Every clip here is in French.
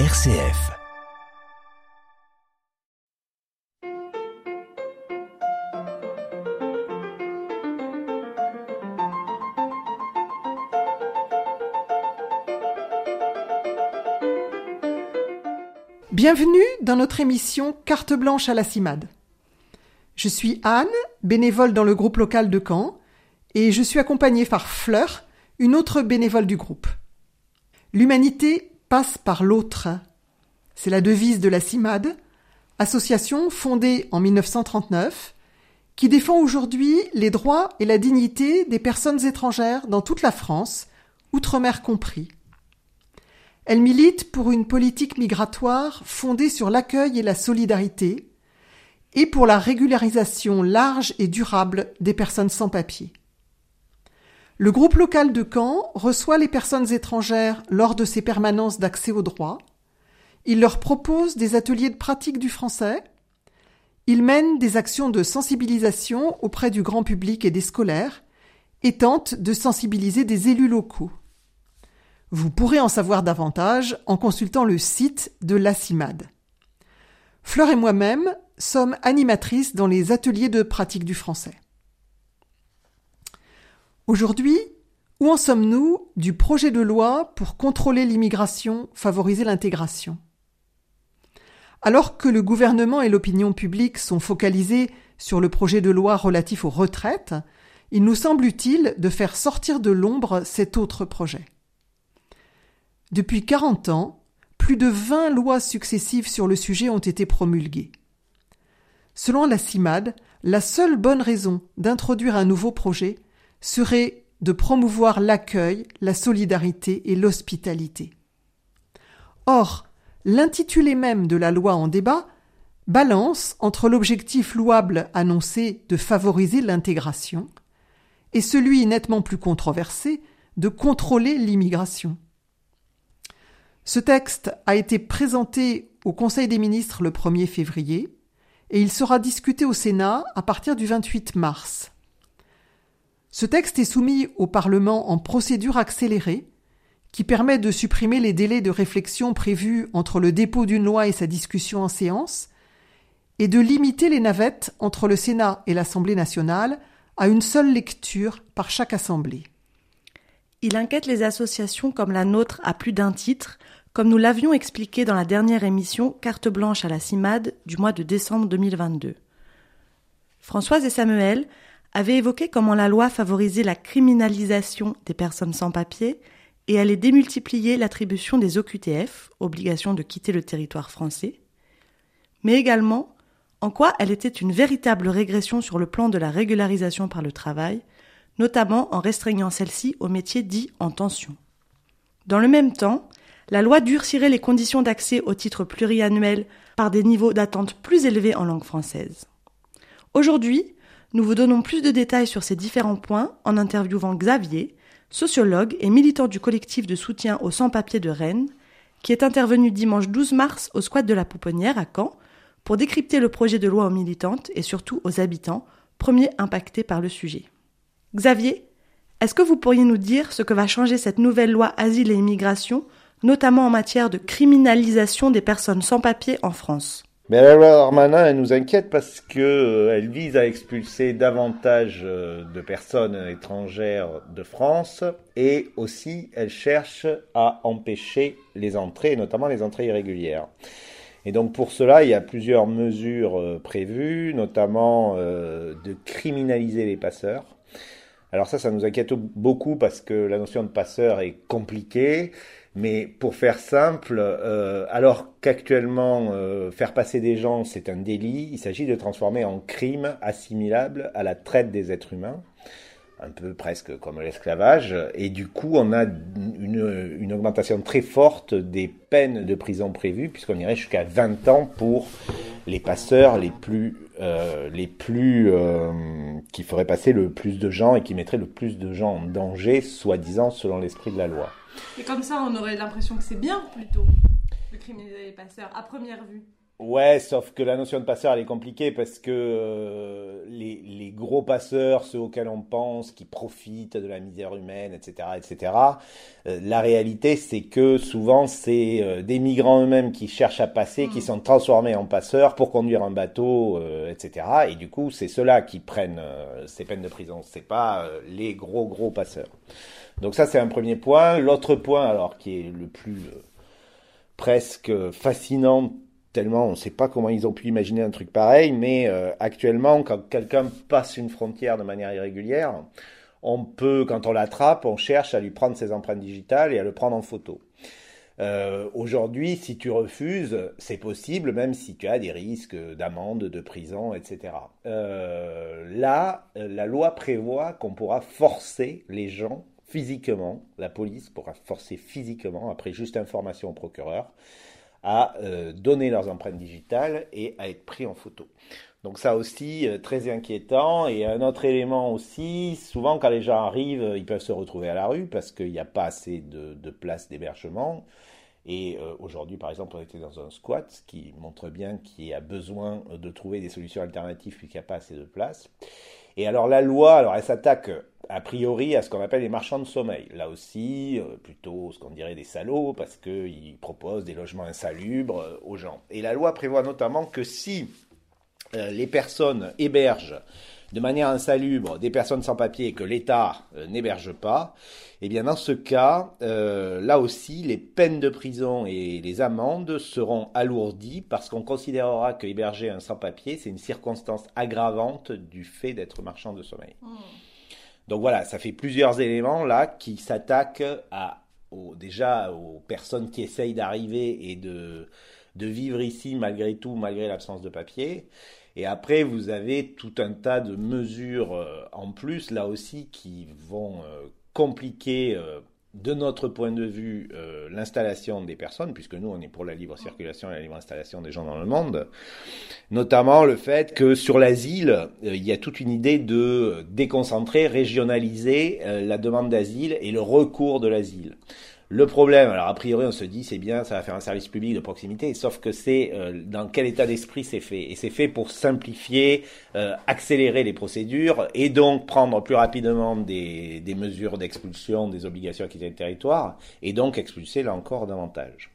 RCF. Bienvenue dans notre émission Carte blanche à la CIMAD. Je suis Anne, bénévole dans le groupe local de Caen, et je suis accompagnée par Fleur, une autre bénévole du groupe. L'humanité par l'autre. C'est la devise de la CIMAD, association fondée en 1939, qui défend aujourd'hui les droits et la dignité des personnes étrangères dans toute la France, outre-mer compris. Elle milite pour une politique migratoire fondée sur l'accueil et la solidarité, et pour la régularisation large et durable des personnes sans papier. Le groupe local de Caen reçoit les personnes étrangères lors de ses permanences d'accès au droit. Il leur propose des ateliers de pratique du français. Il mène des actions de sensibilisation auprès du grand public et des scolaires et tente de sensibiliser des élus locaux. Vous pourrez en savoir davantage en consultant le site de l'ACIMAD. Fleur et moi-même sommes animatrices dans les ateliers de pratique du français. Aujourd'hui, où en sommes-nous du projet de loi pour contrôler l'immigration, favoriser l'intégration? Alors que le gouvernement et l'opinion publique sont focalisés sur le projet de loi relatif aux retraites, il nous semble utile de faire sortir de l'ombre cet autre projet. Depuis 40 ans, plus de 20 lois successives sur le sujet ont été promulguées. Selon la CIMAD, la seule bonne raison d'introduire un nouveau projet serait de promouvoir l'accueil, la solidarité et l'hospitalité. Or, l'intitulé même de la loi en débat balance entre l'objectif louable annoncé de favoriser l'intégration et celui nettement plus controversé de contrôler l'immigration. Ce texte a été présenté au Conseil des ministres le 1er février et il sera discuté au Sénat à partir du 28 mars. Ce texte est soumis au Parlement en procédure accélérée, qui permet de supprimer les délais de réflexion prévus entre le dépôt d'une loi et sa discussion en séance, et de limiter les navettes entre le Sénat et l'Assemblée nationale à une seule lecture par chaque Assemblée. Il inquiète les associations comme la nôtre à plus d'un titre, comme nous l'avions expliqué dans la dernière émission Carte blanche à la CIMAD du mois de décembre 2022. Françoise et Samuel avaient évoqué comment la loi favorisait la criminalisation des personnes sans papier et allait démultiplier l'attribution des OQTF, obligation de quitter le territoire français, mais également en quoi elle était une véritable régression sur le plan de la régularisation par le travail, notamment en restreignant celle-ci aux métiers dits en tension. Dans le même temps, la loi durcirait les conditions d'accès au titre pluriannuel par des niveaux d'attente plus élevés en langue française. Aujourd'hui, nous vous donnons plus de détails sur ces différents points en interviewant Xavier, sociologue et militant du collectif de soutien aux sans-papiers de Rennes, qui est intervenu dimanche 12 mars au squat de la Pouponnière à Caen pour décrypter le projet de loi aux militantes et surtout aux habitants, premiers impactés par le sujet. Xavier, est-ce que vous pourriez nous dire ce que va changer cette nouvelle loi Asile et Immigration notamment en matière de criminalisation des personnes sans papier en France? Mais la Darmanin, elle nous inquiète parce que euh, vise à expulser davantage euh, de personnes étrangères de France et aussi elle cherche à empêcher les entrées, notamment les entrées irrégulières. Et donc pour cela, il y a plusieurs mesures euh, prévues, notamment de criminaliser les passeurs. Alors ça, ça nous inquiète beaucoup parce que la notion de passeur est compliquée. Mais pour faire simple, euh, alors qu'actuellement euh, faire passer des gens c'est un délit, il s'agit de transformer en crime assimilable à la traite des êtres humains, un peu presque comme l'esclavage, et du coup on a une, augmentation très forte des peines de prison prévues, puisqu'on irait jusqu'à 20 ans pour les passeurs les plus, euh, les plus qui feraient passer le plus de gens et qui mettraient le plus de gens en danger, soi-disant selon l'esprit de la loi. Et comme ça, on aurait l'impression que c'est bien plutôt de criminaliser les passeurs à première vue. Ouais, sauf que la notion de passeur, elle est compliquée parce que euh, les, les, gros passeurs, ceux auxquels on pense, qui profitent de la misère humaine, etc., etc., euh, la réalité, c'est que souvent, c'est euh, des migrants eux-mêmes qui cherchent à passer, qui mm. sont transformés en passeurs pour conduire un bateau, etc., et du coup, c'est ceux-là qui prennent ces peines de prison. C'est pas les gros, gros passeurs. Donc ça, c'est un premier point. L'autre point, alors, qui est le plus presque fascinant tellement on ne sait pas comment ils ont pu imaginer un truc pareil, mais euh, actuellement, quand quelqu'un passe une frontière de manière irrégulière, on peut, quand on l'attrape, on cherche à lui prendre ses empreintes digitales et à le prendre en photo. Euh, aujourd'hui, si tu refuses, c'est possible, même si tu as des risques d'amende, de prison, etc. Euh, là, la loi prévoit qu'on pourra forcer les gens physiquement, la police pourra forcer physiquement, après juste information au procureur, à euh, donner leurs empreintes digitales et à être pris en photo. Donc ça aussi, euh, très inquiétant. Et un autre élément aussi, souvent quand les gens arrivent, ils peuvent se retrouver à la rue parce qu'il n'y a pas assez de, de places d'hébergement. Et aujourd'hui, par exemple, on était dans un squat, ce qui montre bien qu'il y a besoin de trouver des solutions alternatives puisqu'il n'y a pas assez de place. Et alors la loi, alors elle s'attaque a priori à ce qu'on appelle les marchands de sommeil. Là aussi, euh, plutôt ce qu'on dirait des salauds, parce qu'ils proposent des logements insalubres euh, aux gens. Et la loi prévoit notamment que si euh, les personnes hébergent de manière insalubre des personnes sans papier que l'État n'héberge pas, eh bien dans ce cas, là aussi, les peines de prison et les amendes seront alourdies parce qu'on considérera que héberger un sans papier, c'est une circonstance aggravante du fait d'être marchand de sommeil. Mmh. Donc voilà, ça fait plusieurs éléments là qui s'attaquent à déjà aux personnes qui essayent d'arriver et de, de vivre ici malgré tout, malgré l'absence de papier. Et après, vous avez tout un tas de mesures euh, en plus, là aussi, qui vont euh, compliquer euh, de notre point de vue, l'installation des personnes, puisque nous, on est pour la libre circulation et la libre installation des gens dans le monde, notamment le fait que sur l'asile, il y a toute une idée de déconcentrer, régionaliser la demande d'asile et le recours de l'asile. Le problème, alors a priori on se dit c'est bien, ça va faire un service public de proximité, sauf que c'est euh, dans quel état d'esprit c'est fait. Et c'est fait pour simplifier, euh, accélérer les procédures et donc prendre plus rapidement des, mesures d'expulsion des obligations à quitter le territoire et donc expulser là encore davantage.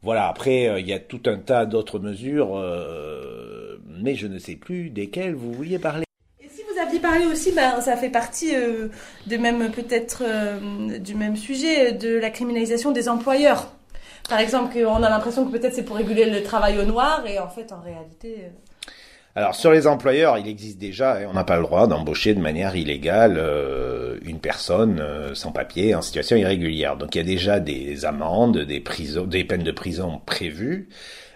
Voilà, après, euh, il y a tout un tas d'autres mesures, mais je ne sais plus desquelles vous vouliez parler parlé aussi, ben, ça fait partie euh, même peut-être euh, du même sujet de la criminalisation des employeurs. Par exemple, on a l'impression que peut-être c'est pour réguler le travail au noir et en fait, en réalité. Euh, Alors sur les employeurs, il existe déjà, on n'a pas le droit d'embaucher de manière illégale une personne sans papier en situation irrégulière. Donc il y a déjà des amendes, des peines de prison prévues,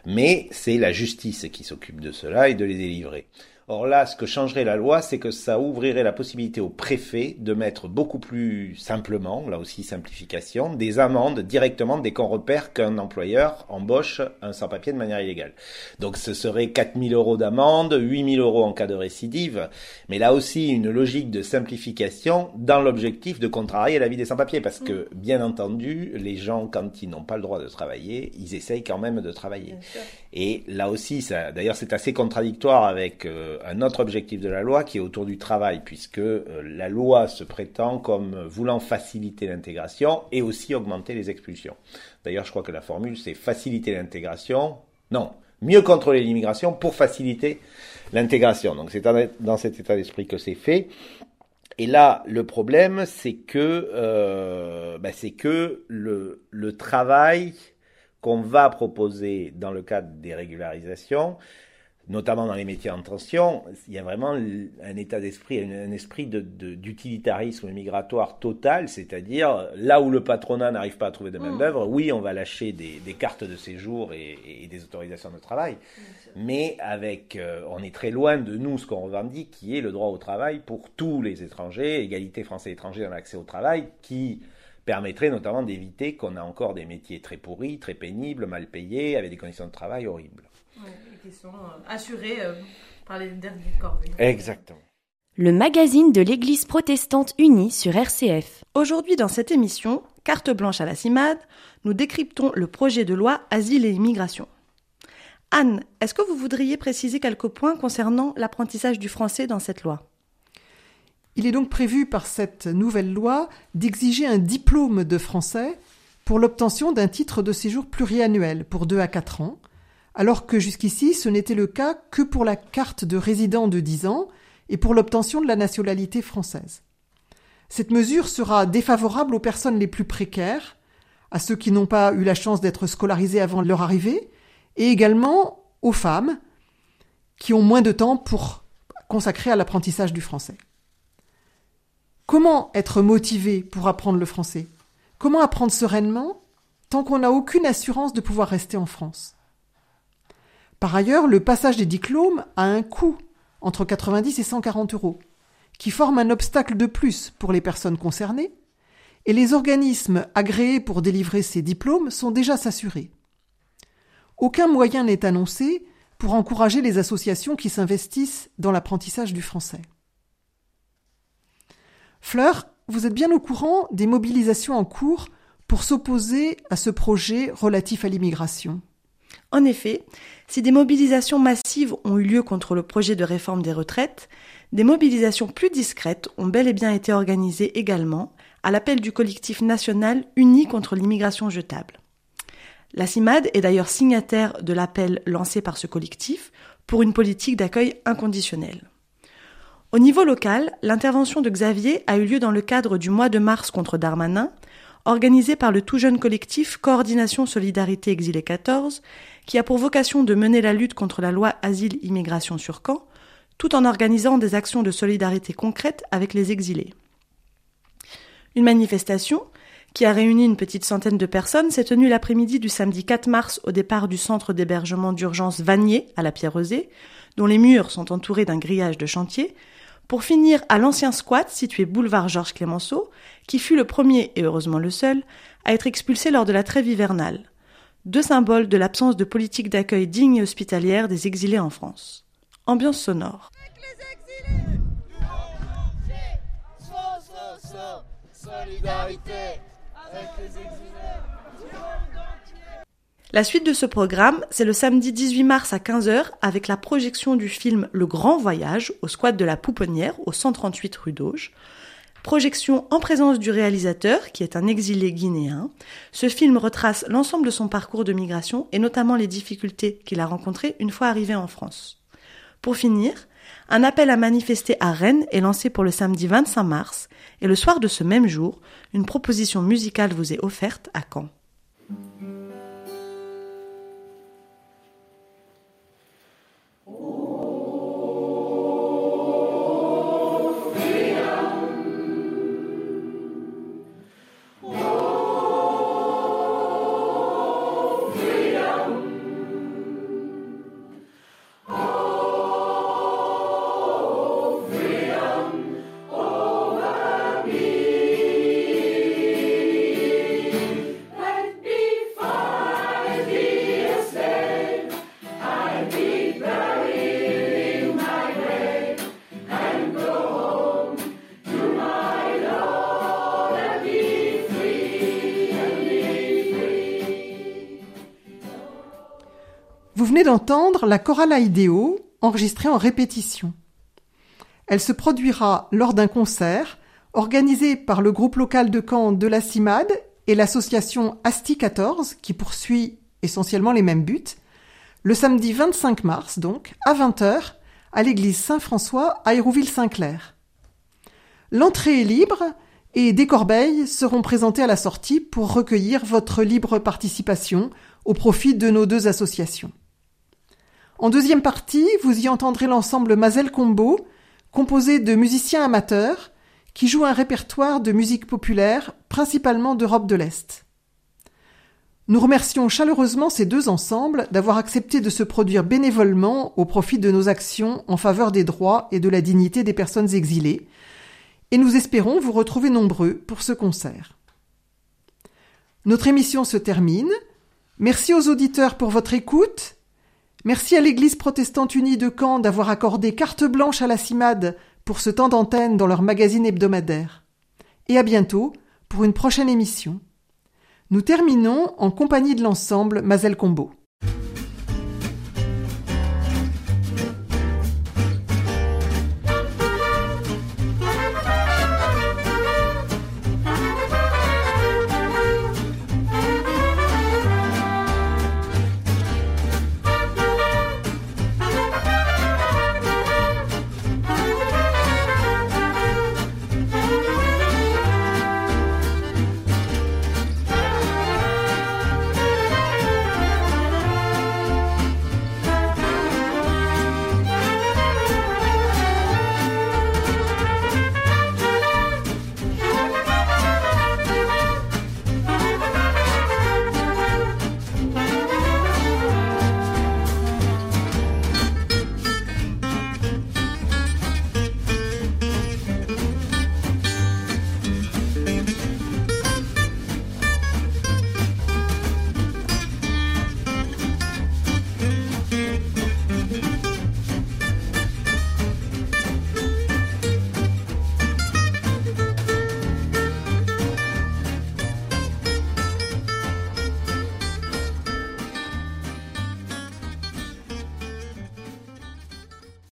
mais c'est la justice qui s'occupe de cela et de les délivrer. Or là, ce que changerait la loi, c'est que ça ouvrirait la possibilité au préfet de mettre beaucoup plus simplement, là aussi simplification, des amendes directement dès qu'on repère qu'un employeur embauche un sans-papier de manière illégale. Donc ce serait 4000 euros d'amende, 8000 euros en cas de récidive, mais là aussi une logique de simplification dans l'objectif de contrarier la vie des sans-papiers, parce que bien entendu, les gens, quand ils n'ont pas le droit de travailler, ils essayent quand même de travailler. Et là aussi, d'ailleurs c'est assez contradictoire avec... Euh, un autre objectif de la loi qui est autour du travail, puisque euh, la loi se prétend comme voulant faciliter l'intégration et aussi augmenter les expulsions. D'ailleurs, je crois que la formule, c'est faciliter l'intégration. Non, mieux contrôler l'immigration pour faciliter l'intégration. Donc c'est dans cet état d'esprit que c'est fait. Et là, le problème, c'est que, euh, ben, c'est que le, le travail qu'on va proposer dans le cadre des régularisations, notamment dans les métiers en tension, il y a vraiment un état d'esprit, un, esprit d'utilitarisme de, migratoire total, c'est-à-dire là où le patronat n'arrive pas à trouver de main-d'œuvre, mm. oui, on va lâcher des, cartes de séjour et, des autorisations de travail, mais avec, euh, on est très loin de nous ce qu'on revendique, qui est le droit au travail pour tous les étrangers, égalité français-étrangers dans l'accès au travail, qui permettrait notamment d'éviter qu'on a encore des métiers très pourris, très pénibles, mal payés, avec des conditions de travail horribles qui sont euh, assurés euh, par les derniers corps. Exactement. Le magazine de l'Église protestante unie sur RCF. Aujourd'hui dans cette émission, Carte blanche à la CIMAD, nous décryptons le projet de loi Asile et Immigration. Anne, est-ce que vous voudriez préciser quelques points concernant l'apprentissage du français dans cette loi? Il est donc prévu par cette nouvelle loi d'exiger un diplôme de français pour l'obtention d'un titre de séjour pluriannuel pour 2 à 4 ans, alors que jusqu'ici ce n'était le cas que pour la carte de résident de 10 ans et pour l'obtention de la nationalité française. Cette mesure sera défavorable aux personnes les plus précaires, à ceux qui n'ont pas eu la chance d'être scolarisés avant leur arrivée, et également aux femmes qui ont moins de temps pour consacrer à l'apprentissage du français. Comment être motivé pour apprendre le français? Comment apprendre sereinement tant qu'on n'a aucune assurance de pouvoir rester en France? Par ailleurs, le passage des diplômes a un coût entre 90 et 140 euros, qui forme un obstacle de plus pour les personnes concernées, et les organismes agréés pour délivrer ces diplômes sont déjà s'assurer. Aucun moyen n'est annoncé pour encourager les associations qui s'investissent dans l'apprentissage du français. Fleur, vous êtes bien au courant des mobilisations en cours pour s'opposer à ce projet relatif à l'immigration. En effet, si des mobilisations massives ont eu lieu contre le projet de réforme des retraites, des mobilisations plus discrètes ont bel et bien été organisées également à l'appel du collectif national uni contre l'immigration jetable. La CIMAD est d'ailleurs signataire de l'appel lancé par ce collectif pour une politique d'accueil inconditionnel. Au niveau local, l'intervention de Xavier a eu lieu dans le cadre du mois de mars contre Darmanin, organisé par le tout jeune collectif Coordination Solidarité Exilé 14, qui a pour vocation de mener la lutte contre la loi Asile-Immigration sur Caen, tout en organisant des actions de solidarité concrètes avec les exilés. Une manifestation qui a réuni une petite centaine de personnes, s'est tenue l'après-midi du samedi 4 mars au départ du centre d'hébergement d'urgence Vanier à la Pierre-Rosée, dont les murs sont entourés d'un grillage de chantier, pour finir à l'ancien squat situé boulevard Georges Clémenceau, qui fut le premier et heureusement le seul à être expulsé lors de la trêve hivernale. Deux symboles de l'absence de politique d'accueil digne et hospitalière des exilés en France. Ambiance sonore. La suite de ce programme, c'est le samedi 18 mars à 15h avec la projection du film Le Grand Voyage au squat de la Pouponnière au 138 rue d'Auge. Projection en présence du réalisateur, qui est un exilé guinéen. Ce film retrace l'ensemble de son parcours de migration et notamment les difficultés qu'il a rencontrées une fois arrivé en France. Pour finir, un appel à manifester à Rennes est lancé pour le samedi 25 mars et le soir de ce même jour, une proposition musicale vous est offerte à Caen. La chorale Aideo, enregistrée en répétition. Elle se produira lors d'un concert organisé par le groupe local de Caen de la CIMAD et l'association Asti 14, qui poursuit essentiellement les mêmes buts, le samedi 25 mars, donc, à 20h, à l'église Saint-François à Hérouville-Saint-Clair. L'entrée est libre et des corbeilles seront présentées à la sortie pour recueillir votre libre participation au profit de nos deux associations. En deuxième partie, vous y entendrez l'ensemble Mazel Combo, composé de musiciens amateurs, qui jouent un répertoire de musique populaire, principalement d'Europe de l'Est. Nous remercions chaleureusement ces deux ensembles d'avoir accepté de se produire bénévolement au profit de nos actions en faveur des droits et de la dignité des personnes exilées, et nous espérons vous retrouver nombreux pour ce concert. Notre émission se termine. Merci aux auditeurs pour votre écoute Merci à l'Église protestante unie de Caen d'avoir accordé carte blanche à la CIMAD pour ce temps d'antenne dans leur magazine hebdomadaire. Et à bientôt pour une prochaine émission. Nous terminons en compagnie de l'ensemble Mazel Combo.